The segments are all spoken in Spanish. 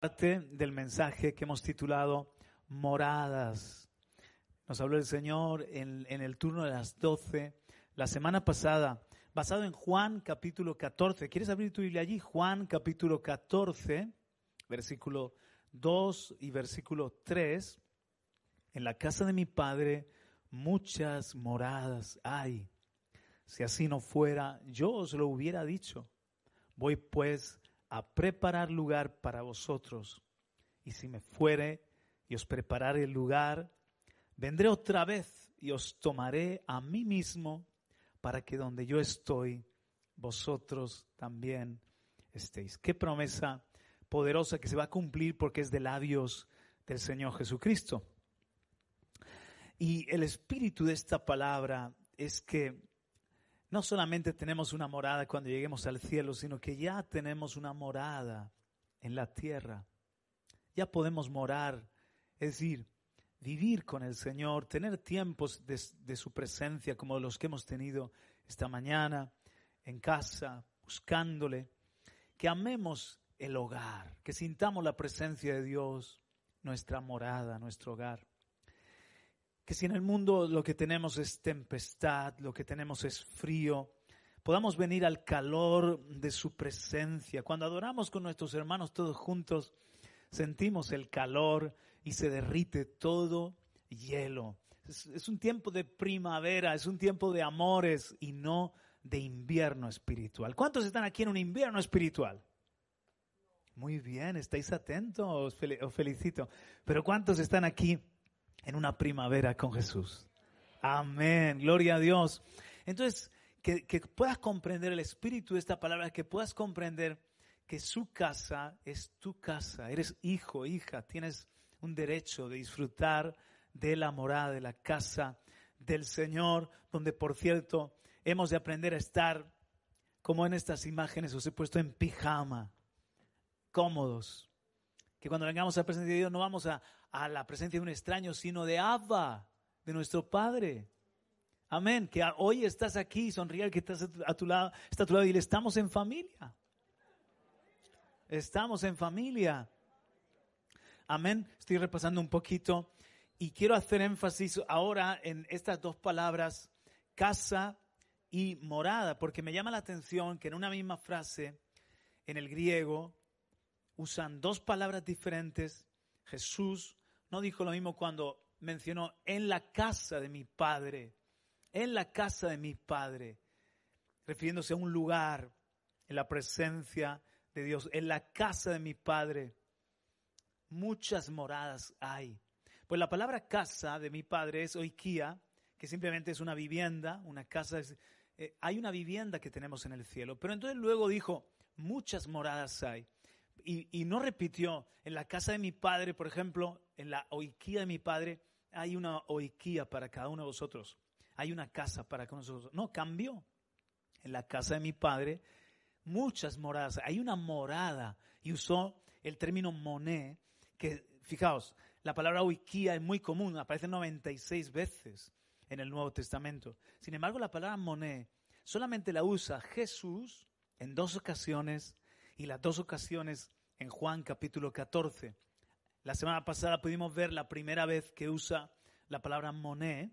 parte del mensaje que hemos titulado Moradas. Nos habló el Señor en, el turno de las 12, la semana pasada, basado en Juan capítulo 14. ¿Quieres abrir tu Biblia allí? Juan capítulo 14, versículo 2 y versículo 3. En la casa de mi Padre muchas moradas hay. Si así no fuera, yo os lo hubiera dicho. Voy pues a preparar lugar para vosotros. Y si me fuere y os prepararé el lugar, vendré otra vez y os tomaré a mí mismo para que donde yo estoy, vosotros también estéis. Qué promesa poderosa que se va a cumplir porque es de labios del Señor Jesucristo. Y el espíritu de esta palabra es que no solamente tenemos una morada cuando lleguemos al cielo, sino que ya tenemos una morada en la tierra. Ya podemos morar, es decir, vivir con el Señor, tener tiempos de, su presencia como los que hemos tenido esta mañana, en casa, buscándole, que amemos el hogar, que sintamos la presencia de Dios, nuestra morada, nuestro hogar que si en el mundo lo que tenemos es tempestad, lo que tenemos es frío, podamos venir al calor de su presencia. Cuando adoramos con nuestros hermanos todos juntos, sentimos el calor y se derrite todo hielo. Es, un tiempo de primavera, es un tiempo de amores y no de invierno espiritual. ¿Cuántos están aquí en un invierno espiritual? Muy bien, estáis atentos, os felicito. Pero ¿cuántos están aquí en una primavera con Jesús. Amén, gloria a Dios. Entonces, que, puedas comprender el espíritu de esta palabra, que puedas comprender que su casa es tu casa. Eres hijo, hija, tienes un derecho de disfrutar de la morada, de la casa del Señor, donde por cierto hemos de aprender a estar, como en estas imágenes os he puesto en pijama, cómodos. Que cuando vengamos a presencia de Dios no vamos a, a la presencia de un extraño, sino de Abba, de nuestro Padre. Amén. Que hoy estás aquí, sonríe que estás a tu lado, está a tu lado y le estamos en familia. Estamos en familia. Amén. Estoy repasando un poquito y quiero hacer énfasis ahora en estas dos palabras, casa y morada, porque me llama la atención que en una misma frase, en el griego, usan dos palabras diferentes. Jesús no dijo lo mismo cuando mencionó en la casa de mi padre, en la casa de mi padre, refiriéndose a un lugar en la presencia de Dios, en la casa de mi padre. Muchas moradas hay. Pues la palabra casa de mi padre es oikia, que simplemente es una vivienda, una casa. Eh, hay una vivienda que tenemos en el cielo. Pero entonces luego dijo, muchas moradas hay y, no repitió, en la casa de mi padre, por ejemplo, en la oiquía de mi padre, hay una oiquía para cada uno de vosotros. Hay una casa para cada uno. No, cambió. En la casa de mi padre, muchas moradas. Hay una morada. Y usó el término moné, que, fijaos, la palabra oiquía es muy común, aparece 96 veces en el Nuevo Testamento. Sin embargo, la palabra moné solamente la usa Jesús en dos ocasiones y las dos ocasiones en Juan capítulo 14. La semana pasada pudimos ver la primera vez que usa la palabra moné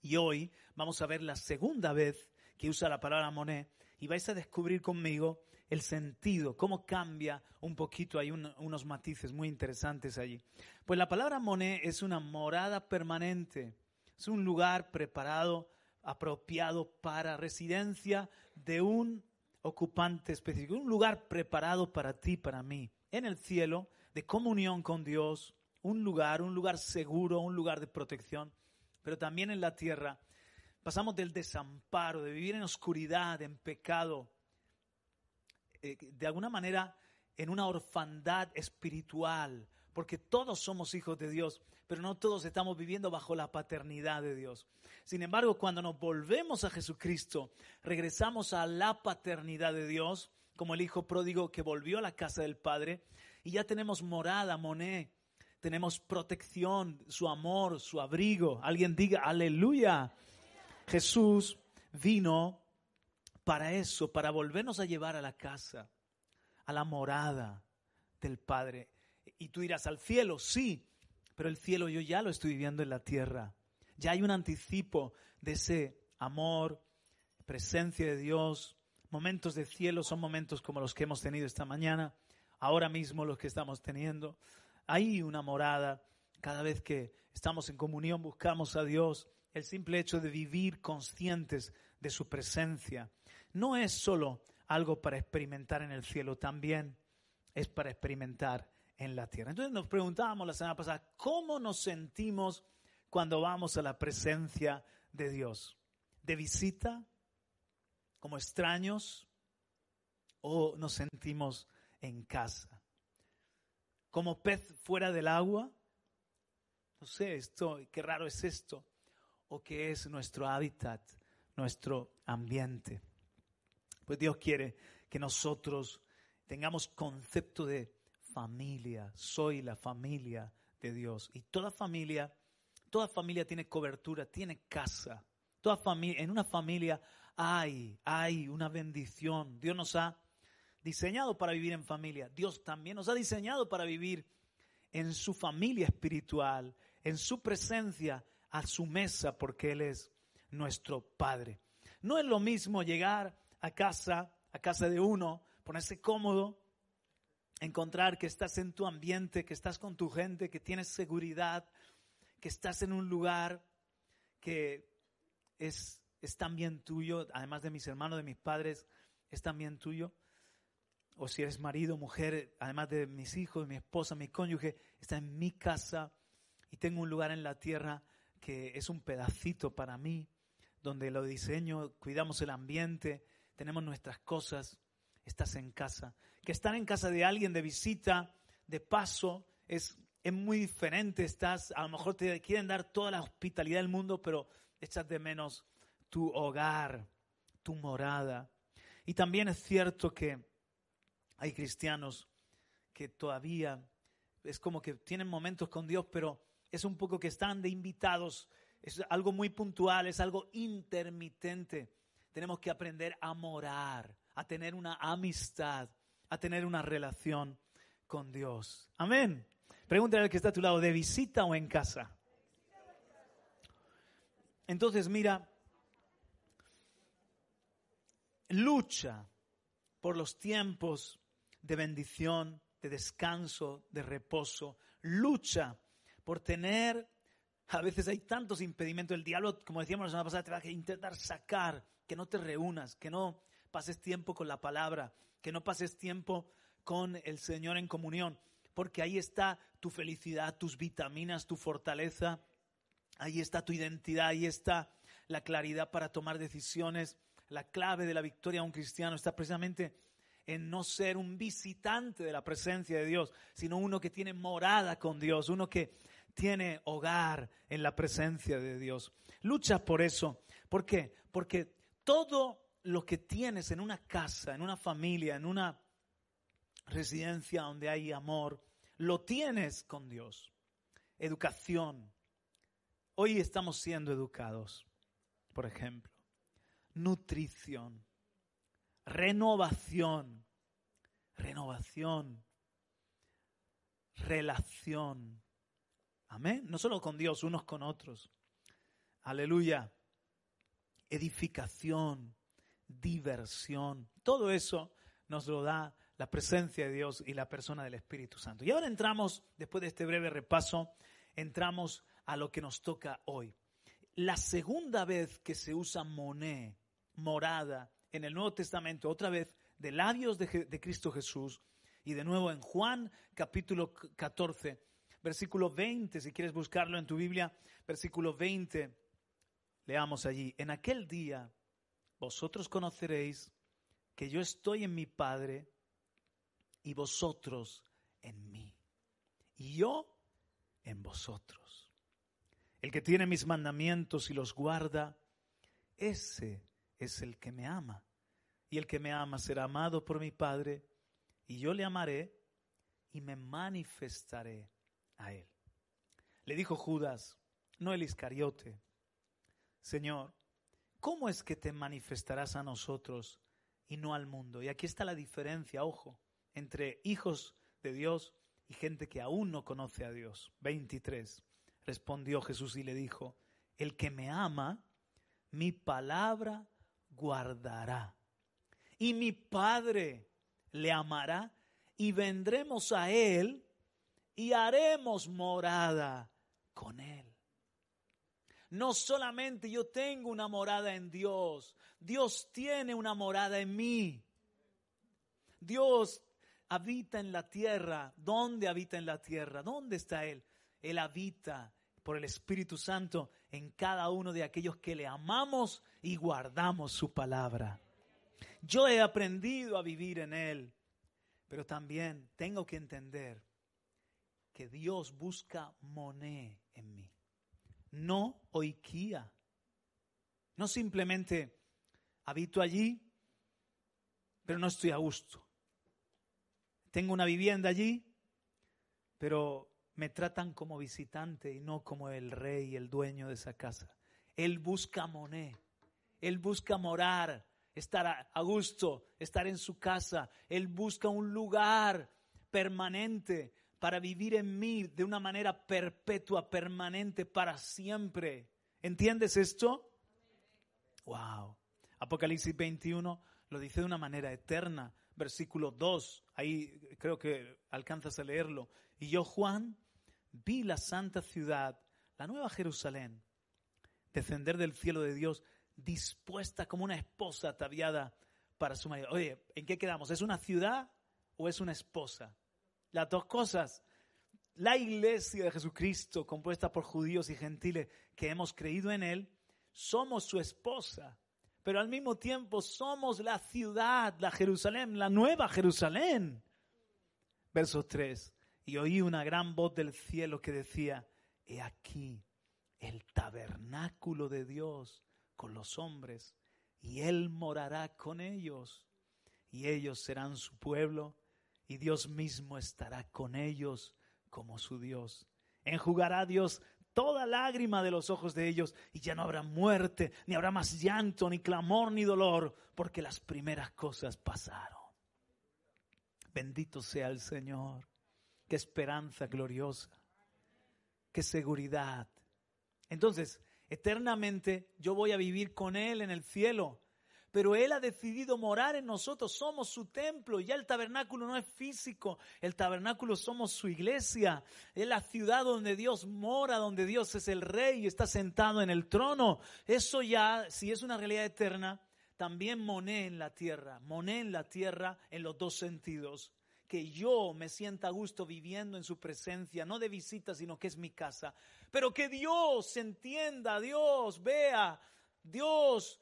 y hoy vamos a ver la segunda vez que usa la palabra moné y vais a descubrir conmigo el sentido, cómo cambia un poquito, hay unos matices muy interesantes allí. Pues la palabra moné es una morada permanente, es un lugar preparado, apropiado para residencia de un ocupante específico, un lugar preparado para ti, para mí, en el cielo, de comunión con Dios, un lugar, un lugar seguro, un lugar de protección, pero también en la tierra. Pasamos del desamparo, de vivir en oscuridad, en pecado, eh, de alguna manera en una orfandad espiritual, porque todos somos hijos de Dios, pero no todos estamos viviendo bajo la paternidad de Dios. Sin embargo, cuando nos volvemos a Jesucristo, regresamos a la paternidad de Dios, como el hijo pródigo que volvió a la casa del Padre, y ya tenemos morada, moné, tenemos protección, su amor, su abrigo. Alguien diga, aleluya. Jesús vino para eso, para volvernos a llevar a la casa, a la morada del Padre. Y tú dirás, al cielo, sí, pero el cielo yo ya lo estoy viviendo en la tierra. Ya hay un anticipo de ese amor, presencia de Dios. Momentos de cielo son momentos como los que hemos tenido esta mañana, ahora mismo los que estamos teniendo. Hay una morada. Cada vez que estamos en comunión buscamos a Dios. El simple hecho de vivir conscientes de su presencia no es solo algo para experimentar en el cielo, también es para experimentar en la tierra. Entonces nos preguntábamos la semana pasada, ¿cómo nos sentimos cuando vamos a la presencia de Dios? ¿De visita? ¿Como extraños? ¿O nos sentimos en casa? ¿Como pez fuera del agua? No sé, esto, qué raro es esto. ¿O qué es nuestro hábitat, nuestro ambiente? Pues Dios quiere que nosotros tengamos concepto de familia. Soy la familia de Dios. Y toda familia, toda familia tiene cobertura, tiene casa. Toda familia, en una familia hay, hay una bendición. Dios nos ha diseñado para vivir en familia. Dios también nos ha diseñado para vivir en su familia espiritual, en su presencia, a su mesa, porque Él es nuestro Padre. No es lo mismo llegar a casa, a casa de uno, ponerse cómodo, encontrar que estás en tu ambiente, que estás con tu gente, que tienes seguridad, que estás en un lugar que es, es también tuyo, además de mis hermanos, de mis padres, es también tuyo. O si eres marido, mujer, además de mis hijos, mi esposa, mi cónyuge, está en mi casa y tengo un lugar en la tierra que es un pedacito para mí, donde lo diseño, cuidamos el ambiente, tenemos nuestras cosas, estás en casa. Que estar en casa de alguien de visita, de paso, es, es muy diferente. Estás, a lo mejor te quieren dar toda la hospitalidad del mundo, pero echas de menos tu hogar, tu morada. Y también es cierto que hay cristianos que todavía es como que tienen momentos con Dios, pero es un poco que están de invitados. Es algo muy puntual, es algo intermitente tenemos que aprender a morar, a tener una amistad, a tener una relación con Dios. Amén. Pregúntale al que está a tu lado, ¿de visita o en casa? Entonces, mira, lucha por los tiempos de bendición, de descanso, de reposo. Lucha por tener, a veces hay tantos impedimentos. El diablo, como decíamos la semana pasada, te va a intentar sacar que no te reúnas, que no pases tiempo con la palabra, que no pases tiempo con el Señor en comunión, porque ahí está tu felicidad, tus vitaminas, tu fortaleza, ahí está tu identidad, ahí está la claridad para tomar decisiones. La clave de la victoria de un cristiano está precisamente en no ser un visitante de la presencia de Dios, sino uno que tiene morada con Dios, uno que tiene hogar en la presencia de Dios. Lucha por eso. ¿Por qué? Porque todo lo que tienes en una casa, en una familia, en una residencia donde hay amor, lo tienes con Dios. Educación. Hoy estamos siendo educados, por ejemplo. Nutrición. Renovación. Renovación. Relación. Amén. No solo con Dios, unos con otros. Aleluya edificación, diversión. Todo eso nos lo da la presencia de Dios y la persona del Espíritu Santo. Y ahora entramos, después de este breve repaso, entramos a lo que nos toca hoy. La segunda vez que se usa moné, morada, en el Nuevo Testamento, otra vez de labios de, de Cristo Jesús, y de nuevo en Juan capítulo 14, versículo 20, si quieres buscarlo en tu Biblia, versículo 20 Leamos allí, en aquel día vosotros conoceréis que yo estoy en mi Padre y vosotros en mí. Y yo en vosotros. El que tiene mis mandamientos y los guarda, ese es el que me ama. Y el que me ama será amado por mi Padre, y yo le amaré y me manifestaré a él. Le dijo Judas, no el Iscariote, Señor, ¿cómo es que te manifestarás a nosotros y no al mundo? Y aquí está la diferencia, ojo, entre hijos de Dios y gente que aún no conoce a Dios. 23. Respondió Jesús y le dijo, el que me ama, mi palabra guardará. Y mi Padre le amará y vendremos a Él y haremos morada con Él. No solamente yo tengo una morada en Dios, Dios tiene una morada en mí. Dios habita en la tierra. ¿Dónde habita en la tierra? ¿Dónde está Él? Él habita por el Espíritu Santo en cada uno de aquellos que le amamos y guardamos su palabra. Yo he aprendido a vivir en Él, pero también tengo que entender que Dios busca moné en mí, no oikia. No simplemente habito allí, pero no estoy a gusto. Tengo una vivienda allí, pero me tratan como visitante y no como el rey, el dueño de esa casa. Él busca moné, él busca morar, estar a gusto, estar en su casa. Él busca un lugar permanente para vivir en mí de una manera perpetua, permanente, para siempre. ¿Entiendes esto? Wow. Apocalipsis 21 lo dice de una manera eterna. Versículo 2, ahí creo que alcanzas a leerlo. Y yo, Juan, vi la santa ciudad, la nueva Jerusalén, descender del cielo de Dios, dispuesta como una esposa ataviada para su marido. Oye, ¿en qué quedamos? ¿Es una ciudad o es una esposa? Las dos cosas. La iglesia de Jesucristo, compuesta por judíos y gentiles que hemos creído en Él, somos su esposa, pero al mismo tiempo somos la ciudad, la Jerusalén, la nueva Jerusalén. Verso 3. Y oí una gran voz del cielo que decía, he aquí el tabernáculo de Dios con los hombres, y Él morará con ellos, y ellos serán su pueblo, y Dios mismo estará con ellos como su Dios. Enjugará Dios toda lágrima de los ojos de ellos, y ya no habrá muerte, ni habrá más llanto, ni clamor, ni dolor, porque las primeras cosas pasaron. Bendito sea el Señor. Qué esperanza gloriosa. Qué seguridad. Entonces, eternamente yo voy a vivir con Él en el cielo. Pero Él ha decidido morar en nosotros, somos su templo. Ya el tabernáculo no es físico, el tabernáculo somos su iglesia. Es la ciudad donde Dios mora, donde Dios es el rey y está sentado en el trono. Eso ya, si es una realidad eterna, también moné en la tierra, moné en la tierra en los dos sentidos que yo me sienta a gusto viviendo en su presencia, no de visita, sino que es mi casa. Pero que Dios entienda, Dios vea, Dios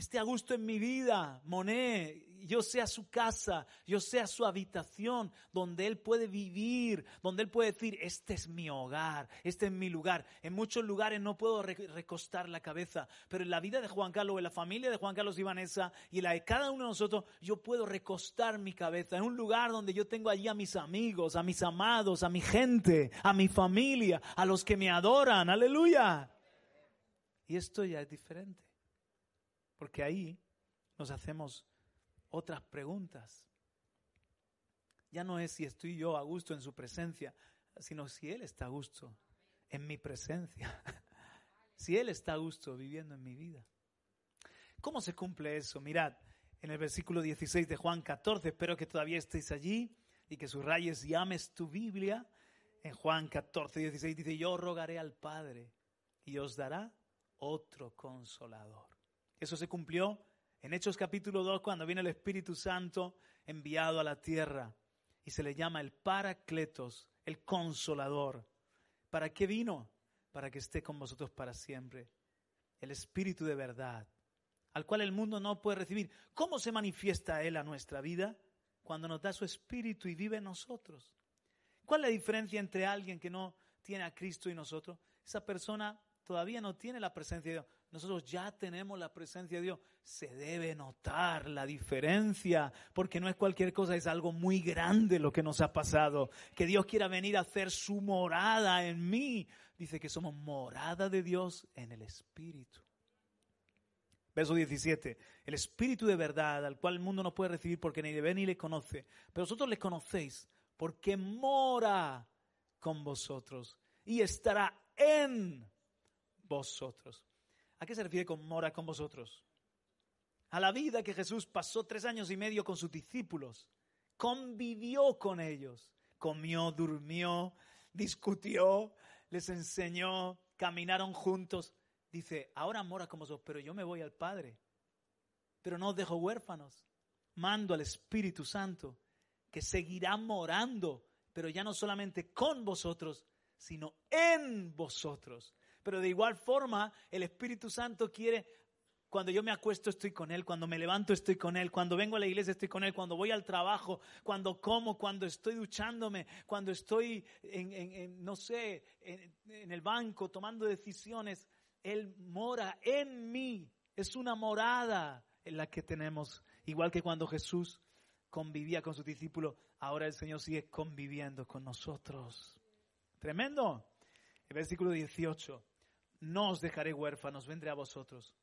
esté a gusto en mi vida, Moné, yo sea su casa, yo sea su habitación, donde Él puede vivir, donde Él puede decir, este es mi hogar, este es mi lugar. En muchos lugares no puedo recostar la cabeza, pero en la vida de Juan Carlos, en la familia de Juan Carlos y Vanessa, y en la de cada uno de nosotros, yo puedo recostar mi cabeza en un lugar donde yo tengo allí a mis amigos, a mis amados, a mi gente, a mi familia, a los que me adoran, aleluya. Y esto ya es diferente. Porque ahí nos hacemos otras preguntas. Ya no es si estoy yo a gusto en su presencia, sino si Él está a gusto en mi presencia. si Él está a gusto viviendo en mi vida. ¿Cómo se cumple eso? Mirad, en el versículo 16 de Juan 14, espero que todavía estéis allí y que subrayes y ames tu Biblia. En Juan 14, 16 dice, yo rogaré al Padre y os dará otro consolador. Eso se cumplió en Hechos capítulo 2 cuando viene el Espíritu Santo enviado a la tierra y se le llama el Paracletos, el consolador. ¿Para qué vino? Para que esté con vosotros para siempre. El Espíritu de verdad, al cual el mundo no puede recibir. ¿Cómo se manifiesta Él a nuestra vida? Cuando nos da su Espíritu y vive en nosotros. ¿Cuál es la diferencia entre alguien que no tiene a Cristo y nosotros? Esa persona todavía no tiene la presencia de Dios nosotros ya tenemos la presencia de Dios. Se debe notar la diferencia, porque no es cualquier cosa, es algo muy grande lo que nos ha pasado. Que Dios quiera venir a hacer su morada en mí. Dice que somos morada de Dios en el Espíritu. Verso 17, el Espíritu de verdad, al cual el mundo no puede recibir porque ni le ve ni le conoce, pero vosotros le conocéis porque mora con vosotros y estará en vosotros. ¿A qué se refiere con mora con vosotros? A la vida que Jesús pasó tres años y medio con sus discípulos, convivió con ellos, comió, durmió, discutió, les enseñó, caminaron juntos. Dice, ahora mora con vosotros, pero yo me voy al Padre, pero no os dejo huérfanos. Mando al Espíritu Santo que seguirá morando, pero ya no solamente con vosotros, sino en vosotros. Pero de igual forma, el Espíritu Santo quiere, cuando yo me acuesto estoy con Él, cuando me levanto estoy con Él, cuando vengo a la iglesia estoy con Él, cuando voy al trabajo, cuando como, cuando estoy duchándome, cuando estoy en, no sé, en el banco tomando decisiones, Él mora en mí. Es una morada en la que tenemos, igual que cuando Jesús convivía con sus discípulos, ahora el Señor sigue conviviendo con nosotros. Tremendo. El versículo 18. No os dejaré huérfanos, vendré a vosotros.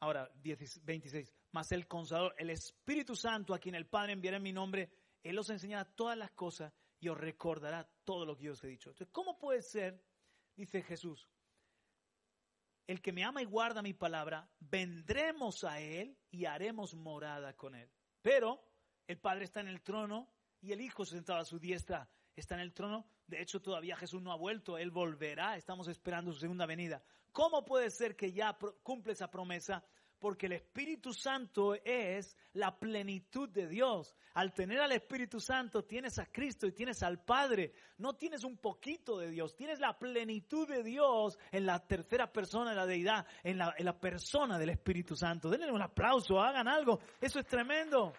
Ahora, 26. Mas el Consolador, el Espíritu Santo, a quien el Padre enviará en mi nombre, Él os enseñará todas las cosas y os recordará todo lo que yo os he dicho. Entonces, ¿cómo puede ser, dice Jesús, el que me ama y guarda mi palabra, vendremos a Él y haremos morada con Él? Pero el Padre está en el trono y el Hijo sentado a su diestra está en el trono. De hecho, todavía Jesús no ha vuelto, Él volverá, estamos esperando su segunda venida. ¿Cómo puede ser que ya cumple esa promesa? Porque el Espíritu Santo es la plenitud de Dios. Al tener al Espíritu Santo tienes a Cristo y tienes al Padre. No tienes un poquito de Dios, tienes la plenitud de Dios en la tercera persona de la deidad, en la, en la persona del Espíritu Santo. Denle un aplauso, hagan algo. Eso es tremendo.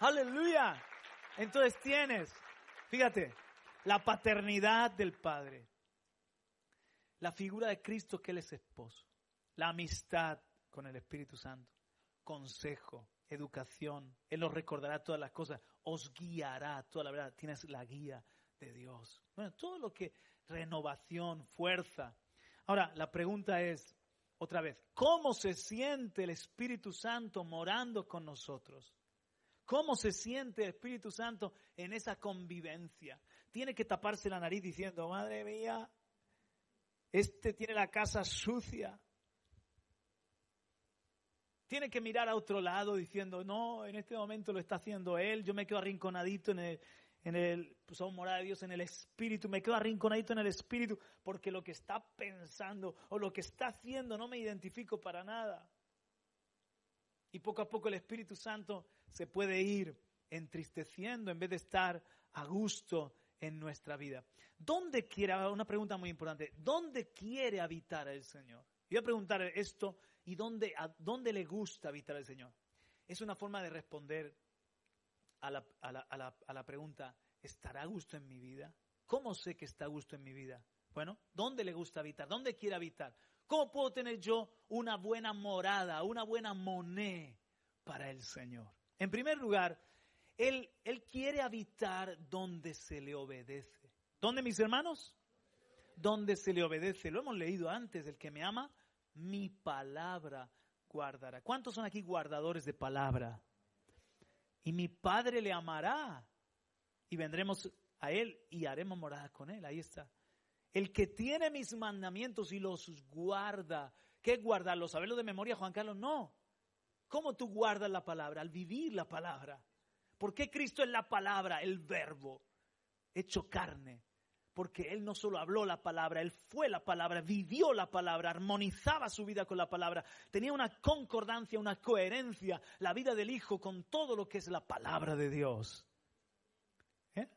Aleluya. Entonces tienes, fíjate, la paternidad del Padre, la figura de Cristo que Él es esposo, la amistad con el Espíritu Santo, consejo, educación, Él os recordará todas las cosas, os guiará toda la verdad, tienes la guía de Dios. Bueno, todo lo que, renovación, fuerza. Ahora, la pregunta es, otra vez, ¿cómo se siente el Espíritu Santo morando con nosotros? ¿Cómo se siente el Espíritu Santo en esa convivencia? Tiene que taparse la nariz diciendo, madre mía, este tiene la casa sucia. Tiene que mirar a otro lado diciendo, no, en este momento lo está haciendo él, yo me quedo arrinconadito en el, en el, pues morada de Dios en el espíritu, me quedo arrinconadito en el espíritu, porque lo que está pensando o lo que está haciendo no me identifico para nada. Y poco a poco el Espíritu Santo se puede ir entristeciendo en vez de estar a gusto en nuestra vida. ¿Dónde quiere, una pregunta muy importante, ¿dónde quiere habitar el Señor? Voy a preguntar esto y dónde, dónde le gusta habitar el Señor. Es una forma de responder a la, a, la, a, la, a la, pregunta, ¿estará a gusto en mi vida? ¿Cómo sé que está a gusto en mi vida? Bueno, ¿dónde le gusta habitar? ¿Dónde quiere habitar? ¿Cómo puedo tener yo una buena morada, una buena moné para el Señor? En primer lugar, él, quiere habitar donde se le obedece. ¿Dónde, mis hermanos? Donde se le obedece. Lo hemos leído antes. El que me ama, mi palabra guardará. ¿Cuántos son aquí guardadores de palabra? Y mi Padre le amará. Y vendremos a Él y haremos morada con Él. Ahí está. El que tiene mis mandamientos y los guarda. ¿Qué guardarlos? ¿Saberlo de memoria, Juan Carlos? No. ¿Cómo tú guardas la palabra? Al vivir la palabra. ¿Por qué Cristo es la palabra, el verbo, hecho carne? Porque Él no solo habló la palabra, Él fue la palabra, vivió la palabra, armonizaba su vida con la palabra, tenía una concordancia, una coherencia, la vida del Hijo con todo lo que es la palabra de Dios. ¿Eh?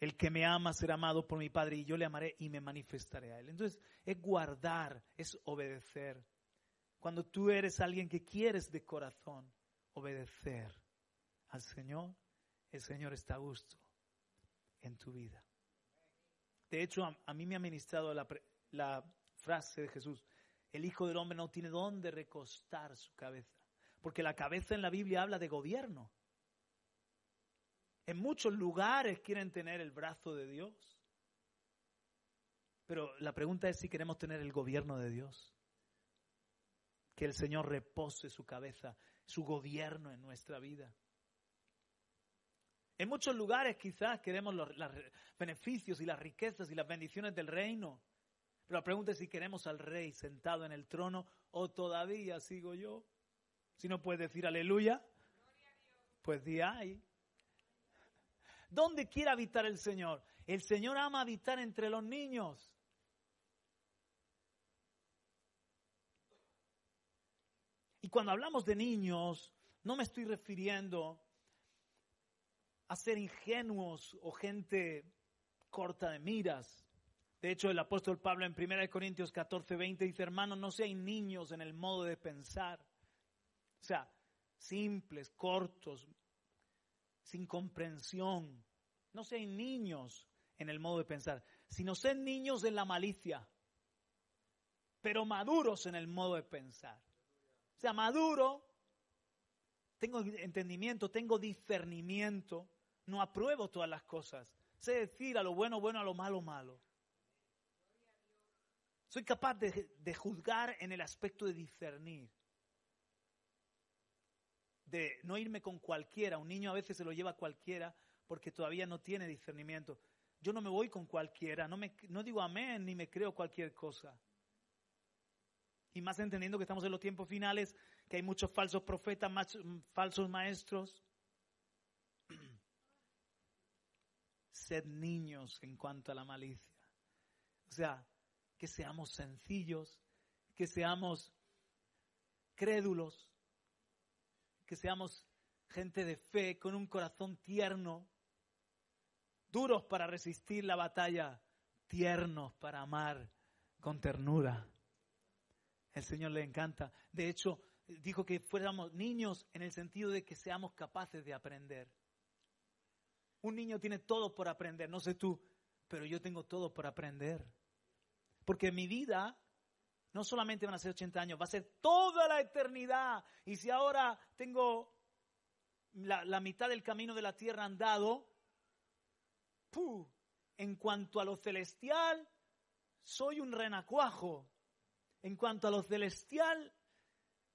El que me ama será amado por mi Padre y yo le amaré y me manifestaré a Él. Entonces, es guardar, es obedecer. Cuando tú eres alguien que quieres de corazón obedecer al Señor, el Señor está a gusto en tu vida. De hecho, a, mí me ha ministrado la, la frase de Jesús, el Hijo del Hombre no tiene dónde recostar su cabeza, porque la cabeza en la Biblia habla de gobierno. En muchos lugares quieren tener el brazo de Dios. Pero la pregunta es si queremos tener el gobierno de Dios que el Señor repose su cabeza, su gobierno en nuestra vida. En muchos lugares quizás queremos los, beneficios y las riquezas y las bendiciones del reino. Pero la pregunta es si queremos al rey sentado en el trono o todavía sigo yo. Si no puedes decir aleluya, pues di ahí. ¿Dónde quiere habitar el Señor? El Señor ama habitar entre los niños. Cuando hablamos de niños, no me estoy refiriendo a ser ingenuos o gente corta de miras. De hecho, el apóstol Pablo en 1 Corintios 14, 20 dice, hermanos, no sean niños en el modo de pensar. O sea, simples, cortos, sin comprensión. No sean niños en el modo de pensar, sino sean niños en la malicia, pero maduros en el modo de pensar. Sea, maduro, tengo entendimiento, tengo discernimiento, no apruebo todas las cosas. Sé decir a lo bueno, bueno, a lo malo, malo. Soy capaz de, juzgar en el aspecto de discernir. De no irme con cualquiera. Un niño a veces se lo lleva a cualquiera porque todavía no tiene discernimiento. Yo no me voy con cualquiera, no, me, no digo amén ni me creo cualquier cosa. Y más entendiendo que estamos en los tiempos finales, que hay muchos falsos profetas, falsos maestros. Sed niños en cuanto a la malicia. O sea, que seamos sencillos, que seamos crédulos, que seamos gente de fe con un corazón tierno, duros para resistir la batalla, tiernos para amar con ternura. El Señor le encanta. De hecho, dijo que fuéramos niños en el sentido de que seamos capaces de aprender. Un niño tiene todo por aprender, no sé tú, pero yo tengo todo por aprender. Porque mi vida no solamente van a ser 80 años, va a ser toda la eternidad. Y si ahora tengo la, mitad del camino de la tierra andado, en cuanto a lo celestial, soy un renacuajo. En cuanto a lo celestial,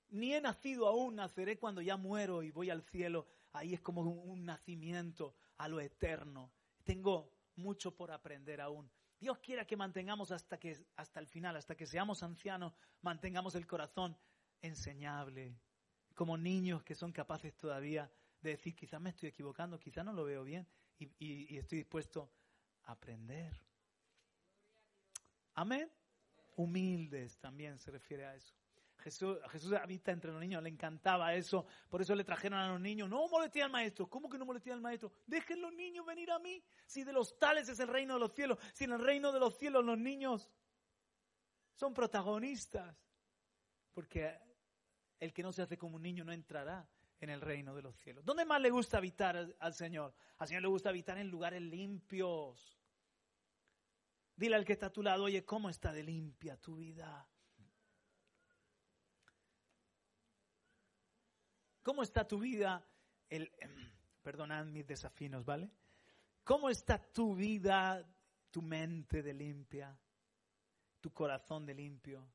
ni he nacido aún, naceré cuando ya muero y voy al cielo. Ahí es como un nacimiento a lo eterno. Tengo mucho por aprender aún. Dios quiera que mantengamos hasta, que, hasta el final, hasta que seamos ancianos, mantengamos el corazón enseñable, como niños que son capaces todavía de decir, quizás me estoy equivocando, quizás no lo veo bien y, estoy dispuesto a aprender. Amén. Humildes también se refiere a eso. Jesús, Jesús habita entre los niños, le encantaba eso, por eso le trajeron a los niños, no molesté al maestro, ¿cómo que no molesté al maestro? Dejen los niños venir a mí, si de los tales es el reino de los cielos, si en el reino de los cielos los niños son protagonistas, porque el que no se hace como un niño no entrará en el reino de los cielos. ¿Dónde más le gusta habitar al, al Señor? Al Señor le gusta habitar en lugares limpios. Dile al que está a tu lado, oye, ¿cómo está de limpia tu vida? ¿Cómo está tu vida? El, perdonad mis desafinos, ¿vale? ¿Cómo está tu vida, tu mente de limpia, tu corazón de limpio?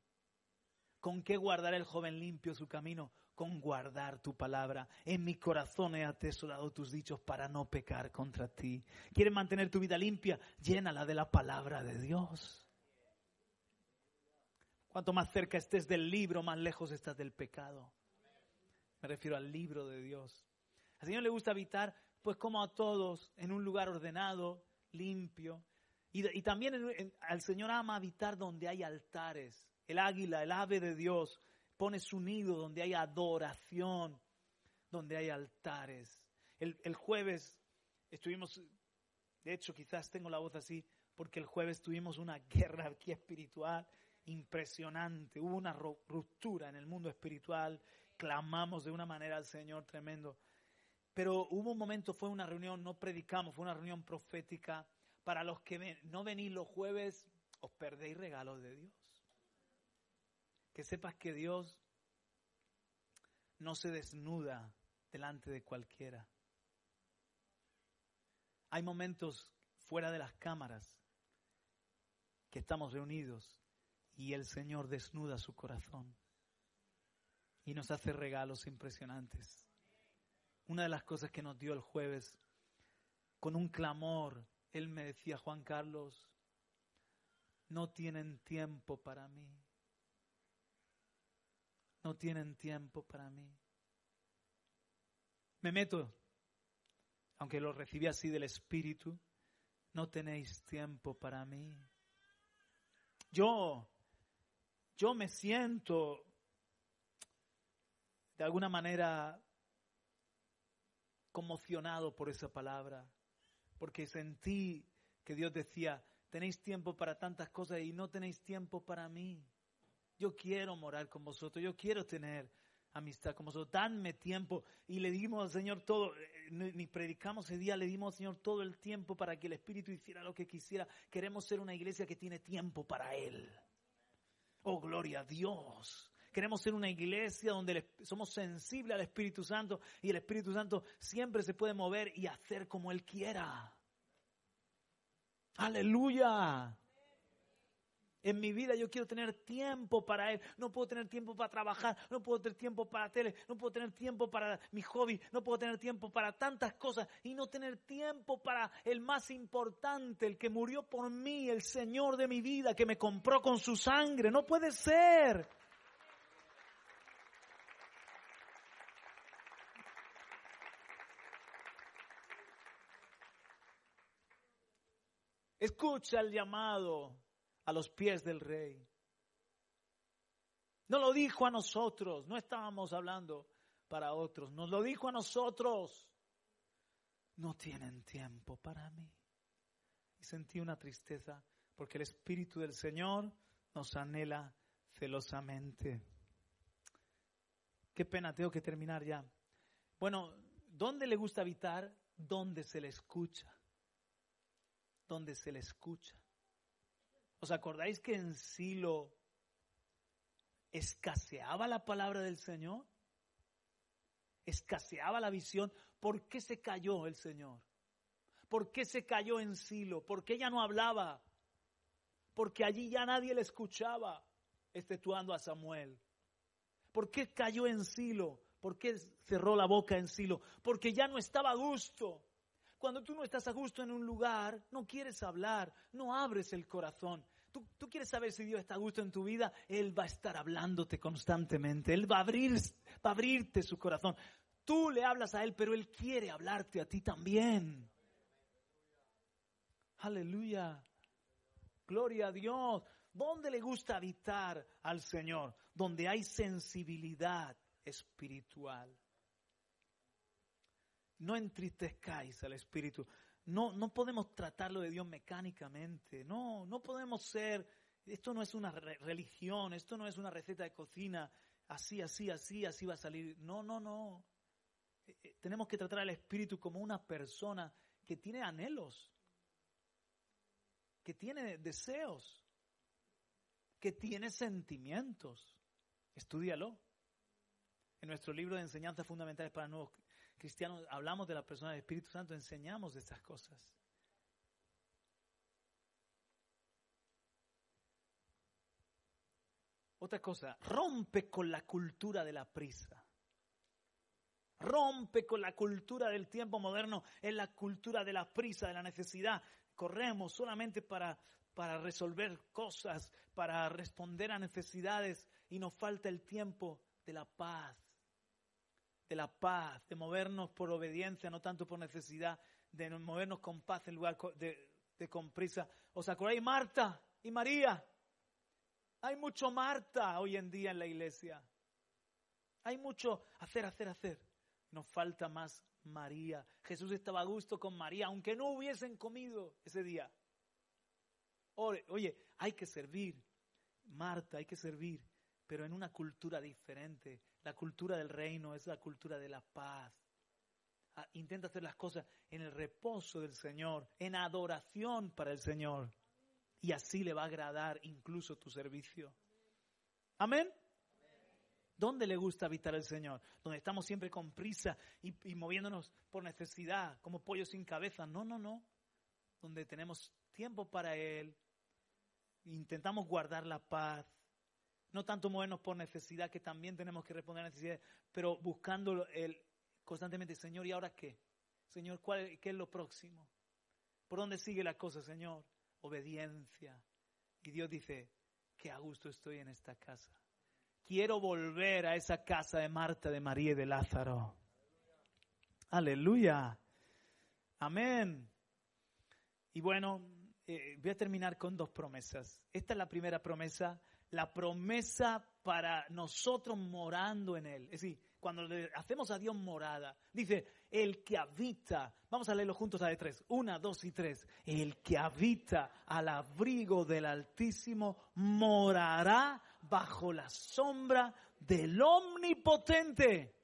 ¿Con qué guardará el joven limpio su camino? Con guardar tu palabra. En mi corazón he atesorado tus dichos para no pecar contra ti. ¿Quieres mantener tu vida limpia? Llénala de la palabra de Dios. Cuanto más cerca estés del libro, más lejos estás del pecado. Me refiero al libro de Dios. Al Señor le gusta habitar, pues como a todos, en un lugar ordenado, limpio. Y, también al Señor ama habitar donde hay altares. El águila, el ave de Dios, pone su nido donde hay adoración, donde hay altares. El, el jueves estuvimos, de hecho quizás tengo la voz así, porque el jueves tuvimos una guerra aquí espiritual impresionante. Hubo una ruptura en el mundo espiritual clamamos de una manera al Señor tremendo. Pero hubo un momento, fue una reunión, no predicamos, fue una reunión profética. Para los que no venís los jueves, os perdéis regalos de Dios. Que sepas que Dios no se desnuda delante de cualquiera. Hay momentos fuera de las cámaras que estamos reunidos y el Señor desnuda su corazón y nos hace regalos impresionantes. Una de las cosas que nos dio el jueves con un clamor, Él me decía, Juan Carlos, no tienen tiempo para mí. No tienen tiempo para mí. Me meto, aunque lo recibí así del Espíritu, no tenéis tiempo para mí. Yo, yo me siento de alguna manera conmocionado por esa palabra, porque sentí que Dios decía, tenéis tiempo para tantas cosas y no tenéis tiempo para mí. Yo quiero morar con vosotros, yo quiero tener amistad con vosotros, danme tiempo. Y le dimos al Señor todo, eh, ni predicamos ese día, le dimos al Señor todo el tiempo para que el Espíritu hiciera lo que quisiera. Queremos ser una iglesia que tiene tiempo para Él. Oh, gloria a Dios. Queremos ser una iglesia donde somos sensibles al Espíritu Santo y el Espíritu Santo siempre se puede mover y hacer como Él quiera. Aleluya. En mi vida yo quiero tener tiempo para Él. No puedo tener tiempo para trabajar, no puedo tener tiempo para tele, no puedo tener tiempo para mi hobby, no puedo tener tiempo para tantas cosas y no tener tiempo para el más importante, el que murió por mí, el Señor de mi vida, que me compró con su sangre. No puede ser. Escucha el llamado a los pies del rey. No lo dijo a nosotros, no estábamos hablando para otros, nos lo dijo a nosotros. No tienen tiempo para mí. Y sentí una tristeza porque el Espíritu del Señor nos anhela celosamente. Qué pena, tengo que terminar ya. Bueno, ¿dónde le gusta habitar? Donde se le escucha donde se le escucha. ¿Os acordáis que en Silo escaseaba la palabra del Señor? Escaseaba la visión. ¿Por qué se cayó el Señor? ¿Por qué se cayó en Silo? ¿Por qué ya no hablaba? Porque allí ya nadie le escuchaba, exceptuando a Samuel. ¿Por qué cayó en Silo? ¿Por qué cerró la boca en Silo? Porque ya no estaba a gusto. Cuando tú no estás a gusto en un lugar, no quieres hablar, no abres el corazón. Tú, quieres saber si Dios está a gusto en tu vida, Él va a estar hablándote constantemente. Él va a, abrir, va a abrirte su corazón. Tú le hablas a Él, pero Él quiere hablarte a ti también. Aleluya. Gloria a Dios. ¿Dónde le gusta habitar al Señor? Donde hay sensibilidad espiritual. No entristezcáis al Espíritu. No, no podemos tratarlo de Dios mecánicamente. No, no podemos ser. Esto no es una religión, esto no es una receta de cocina. Así, así, así, así va a salir. No, no, no. Eh, eh, tenemos que tratar al Espíritu como una persona que tiene anhelos, que tiene deseos, que tiene sentimientos. Estudialo. En nuestro libro de enseñanzas fundamentales para nuevos cristianos hablamos de la persona del Espíritu Santo, enseñamos de estas cosas. Otra cosa, rompe con la cultura de la prisa. Rompe con la cultura del tiempo moderno, es la cultura de la prisa, de la necesidad. Corremos solamente para, para resolver cosas, para responder a necesidades y nos falta el tiempo de la paz, de la paz, de movernos por obediencia, no tanto por necesidad, de movernos con paz en lugar de, de con prisa. ¿Os acordáis Marta y María? Hay mucho Marta hoy en día en la iglesia. Hay mucho hacer, hacer, hacer. Nos falta más María. Jesús estaba a gusto con María, aunque no hubiesen comido ese día. Oye, hay que servir. Marta, hay que servir, pero en una cultura diferente. La cultura del reino es la cultura de la paz. Ah, intenta hacer las cosas en el reposo del Señor, en adoración para el Señor. Y así le va a agradar incluso tu servicio. Amén. ¿Dónde le gusta habitar el Señor? Donde estamos siempre con prisa y, y, moviéndonos por necesidad, como pollos sin cabeza. No, no, no. Donde tenemos tiempo para Él. Intentamos guardar la paz no tanto movernos por necesidad, que también tenemos que responder a necesidades, pero buscando el, constantemente, Señor, ¿y ahora qué? Señor, ¿cuál, ¿qué es lo próximo? ¿Por dónde sigue la cosa, Señor? Obediencia. Y Dios dice, qué a gusto estoy en esta casa. Quiero volver a esa casa de Marta, de María y de Lázaro. Aleluya. Amén. Y bueno, eh, voy a terminar con dos promesas. Esta es la primera promesa, la promesa para nosotros morando en Él. Es decir, cuando le hacemos a Dios morada, dice, el que habita, vamos a leerlo juntos a de tres, una, dos y tres, el que habita al abrigo del Altísimo morará bajo la sombra del Omnipotente.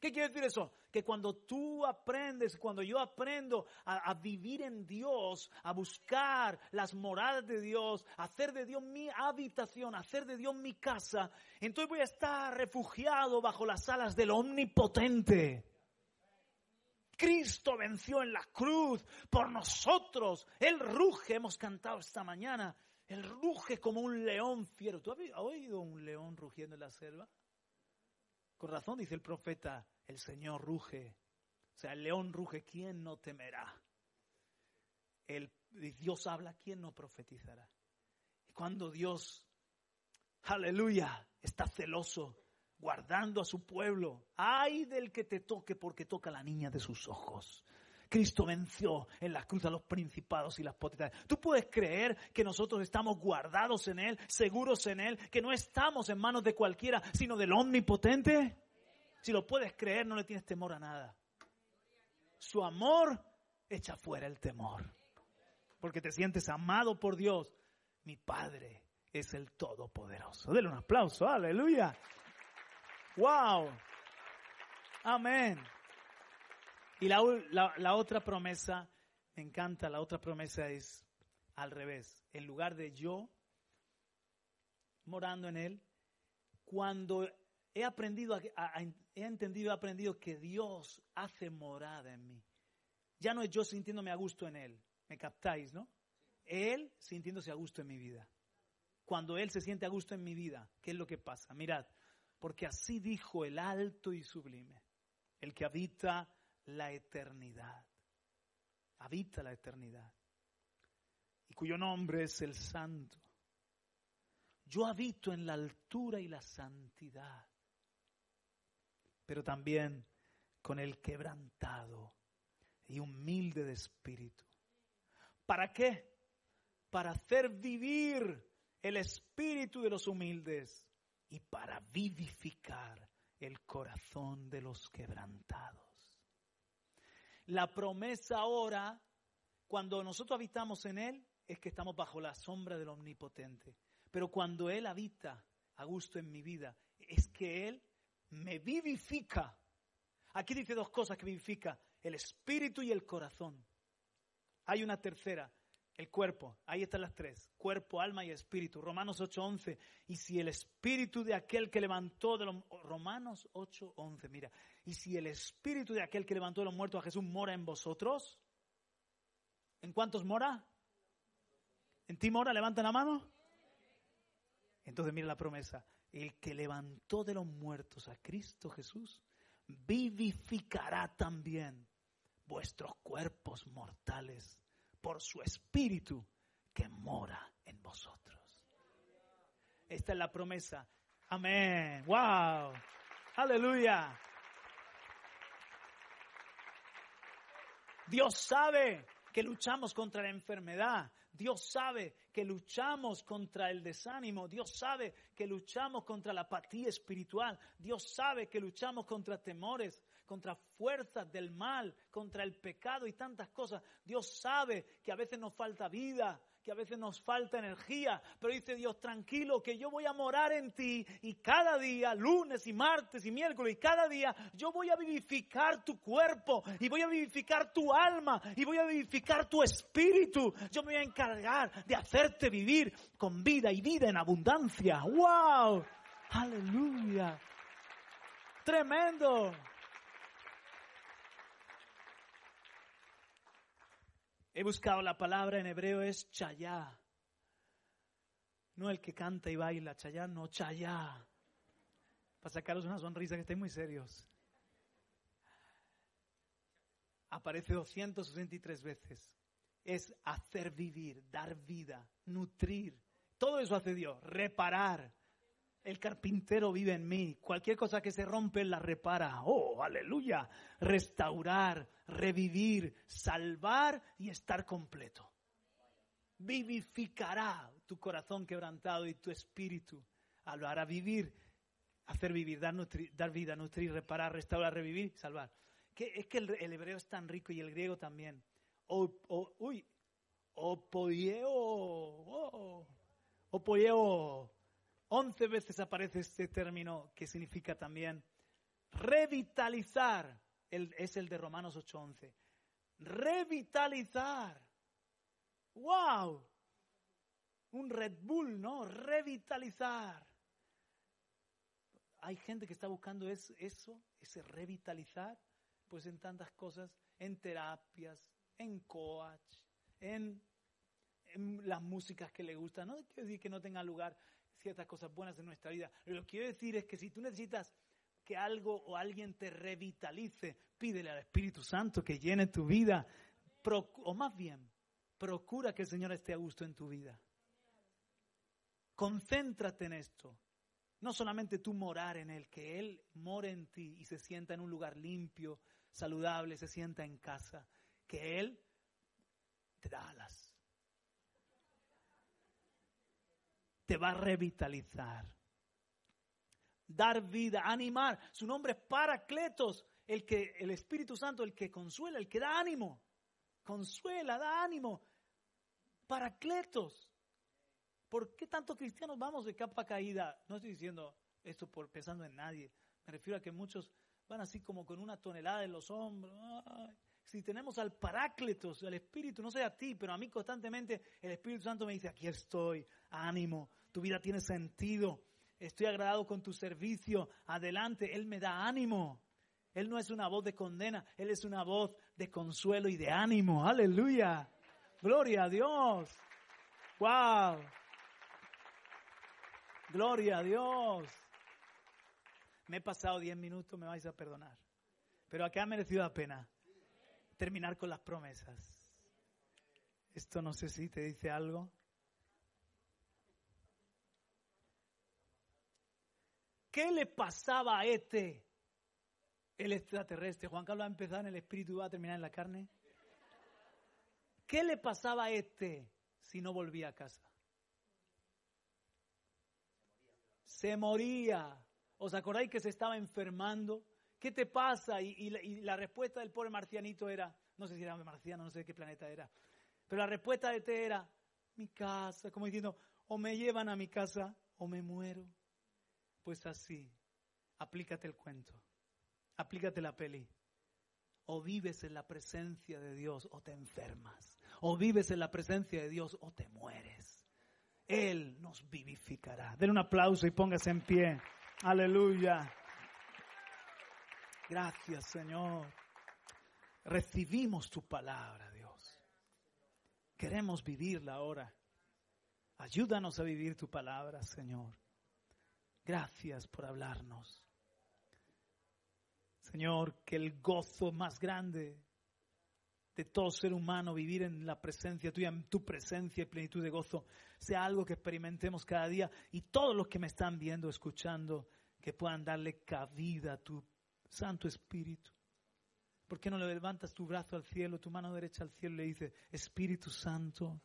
¿Qué quiere decir eso? Que cuando tú aprendes, cuando yo aprendo a, vivir en Dios, a buscar las moradas de Dios, a hacer de Dios mi habitación, a hacer de Dios mi casa, entonces voy a estar refugiado bajo las alas del Omnipotente. Cristo venció en la cruz por nosotros. Él ruge, hemos cantado esta mañana. Él ruge como un león fiero. ¿Tú has oído un león rugiendo en la selva? Con razón dice el profeta, el Señor ruge. O sea, el león ruge, ¿quién no temerá? El, Dios habla, ¿quién no profetizará? Y cuando Dios, aleluya, está celoso, guardando a su pueblo, ay del que te toque porque toca la niña de sus ojos. Cristo venció en la cruz a los principados y las potestades. ¿Tú puedes creer que nosotros estamos guardados en Él, seguros en Él, que no estamos en manos de cualquiera, sino del Omnipotente? Si lo puedes creer, no le tienes temor a nada. Su amor echa fuera el temor. Porque te sientes amado por Dios. Mi Padre es el Todopoderoso. Dele un aplauso, aleluya. Wow. Amén. Y la, la, otra promesa, me encanta, la otra promesa es al revés. En lugar de yo morando en Él, cuando he aprendido, he entendido, he aprendido que Dios hace morada en mí. Ya no es yo sintiéndome a gusto en Él. ¿Me captáis, no? Él sintiéndose a gusto en mi vida. Cuando Él se siente a gusto en mi vida, ¿qué es lo que pasa? Mirad, porque así dijo el alto y sublime, el que habita la eternidad. Habita la eternidad. Y cuyo nombre es el Santo. Yo habito en la altura y la santidad, pero también con el quebrantado y humilde de espíritu. ¿Para qué? Para hacer vivir el espíritu de los humildes y para vivificar el corazón de los quebrantados. La promesa ahora, cuando nosotros habitamos en Él, es que estamos bajo la sombra del Omnipotente. Pero cuando Él habita a gusto en mi vida, es que Él me vivifica. Aquí dice dos cosas que vivifica, el espíritu y el corazón. Hay una tercera, el cuerpo. Ahí están las tres, cuerpo, alma y espíritu. Romanos 8:11. Y si el espíritu de aquel que levantó de los... Romanos 8:11, mira. Y si el espíritu de aquel que levantó de los muertos a Jesús mora en vosotros, ¿en cuántos mora? ¿En ti mora? Levanta la mano. Entonces mira la promesa. El que levantó de los muertos a Cristo Jesús, vivificará también vuestros cuerpos mortales por su espíritu que mora en vosotros. Esta es la promesa. Amén. Wow. Aleluya. Dios sabe que luchamos contra la enfermedad. Dios sabe que luchamos contra el desánimo. Dios sabe que luchamos contra la apatía espiritual. Dios sabe que luchamos contra temores, contra fuerzas del mal, contra el pecado y tantas cosas. Dios sabe que a veces nos falta vida, que a veces nos falta energía, pero dice Dios, tranquilo, que yo voy a morar en ti y cada día, lunes y martes y miércoles, y cada día yo voy a vivificar tu cuerpo y voy a vivificar tu alma y voy a vivificar tu espíritu. Yo me voy a encargar de hacerte vivir con vida y vida en abundancia. ¡Wow! Aleluya. Tremendo. He buscado la palabra en hebreo es chayá. No el que canta y baila, chayá, no, chayá. Para sacaros una sonrisa que estéis muy serios. Aparece 263 veces. es hacer vivir, dar vida, nutrir. Todo eso hace Dios, reparar. El carpintero vive en mí. Cualquier cosa que se rompe, la repara. Oh, aleluya. Restaurar, revivir, salvar y estar completo. Vivificará tu corazón quebrantado y tu espíritu. Lo hará vivir, hacer vivir, dar, dar vida, nutrir, reparar, restaurar, revivir, salvar. Es que el, hebreo es tan rico y el griego también. O, uy, opoieo, oh, opoieo Once veces aparece este término que significa también revitalizar. es el de Romanos 8:11. Revitalizar. ¡Wow! Un Red Bull, ¿no? Revitalizar. Hay gente que está buscando eso, ese revitalizar, pues en tantas cosas, en terapias, en coach, en, en las músicas que le gustan. No quiero decir que no tenga lugar, ciertas cosas buenas en nuestra vida. Lo que quiero decir es que si tú necesitas que algo o alguien te revitalice, pídele al Espíritu Santo que llene tu vida. o más bien, procura que el Señor esté a gusto en tu vida. Concéntrate en esto. No solamente tú morar en Él, que Él more en ti y se sienta en un lugar limpio, saludable, se sienta en casa. Que Él te da alas te va a revitalizar. Dar vida, animar. Su nombre es Paracletos, el que el Espíritu Santo, el que consuela, el que da ánimo. Consuela, da ánimo. Paracletos. ¿Por qué tantos cristianos vamos de capa caída? No estoy diciendo esto por pensando en nadie. Me refiero a que muchos van así como con una tonelada en los hombros. si tenemos al Parácletos, al Espíritu, no sé a ti, pero a mí constantemente el Espíritu Santo me dice, aquí estoy, ánimo, tu vida tiene sentido, estoy agradado con tu servicio, adelante, Él me da ánimo. Él no es una voz de condena, Él es una voz de consuelo y de ánimo. Aleluya. Gloria a Dios. Wow. Gloria a Dios. Me he pasado diez minutos, me vais a perdonar. Pero acá ha merecido la pena terminar con las promesas. Esto no sé si te dice algo. ¿Qué le pasaba a este, el extraterrestre? Juan Carlos ha empezado en el espíritu y va a terminar en la carne. ¿Qué le pasaba a este si no volvía a casa? Se moría. ¿Os acordáis que se estaba enfermando? ¿Qué te pasa? Y, la, respuesta del pobre marcianito era, no sé si era marciano, no sé de qué planeta era, pero la respuesta de este era, mi casa, como diciendo, o me llevan a mi casa o me muero. Pues así, aplícate el cuento, aplícate la peli. O vives en la presencia de Dios o te enfermas. O vives en la presencia de Dios o te mueres. Él nos vivificará. Den un aplauso y póngase en pie. Aleluya. Gracias, Señor. Recibimos tu palabra, Dios. Queremos vivirla ahora. Ayúdanos a vivir tu palabra, Señor. Gracias por hablarnos. Señor, que el gozo más grande de todo ser humano, vivir en la presencia tuya, en tu presencia y plenitud de gozo, sea algo que experimentemos cada día y todos los que me están viendo, escuchando, que puedan darle cabida a tu Santo Espíritu. ¿Por qué no le levantas tu brazo al cielo, tu mano derecha al cielo y le dices, Espíritu Santo,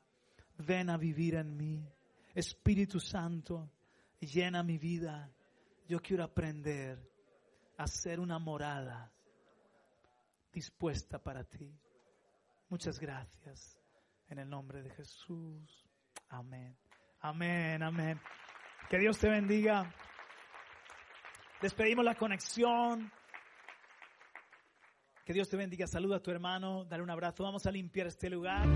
ven a vivir en mí. Espíritu Santo, llena mi vida. Yo quiero aprender a ser una morada dispuesta para ti. Muchas gracias. En el nombre de Jesús. Amén. Amén, amén. Que Dios te bendiga. Despedimos la conexión. Que Dios te bendiga. Saluda a tu hermano. Dale un abrazo. Vamos a limpiar este lugar.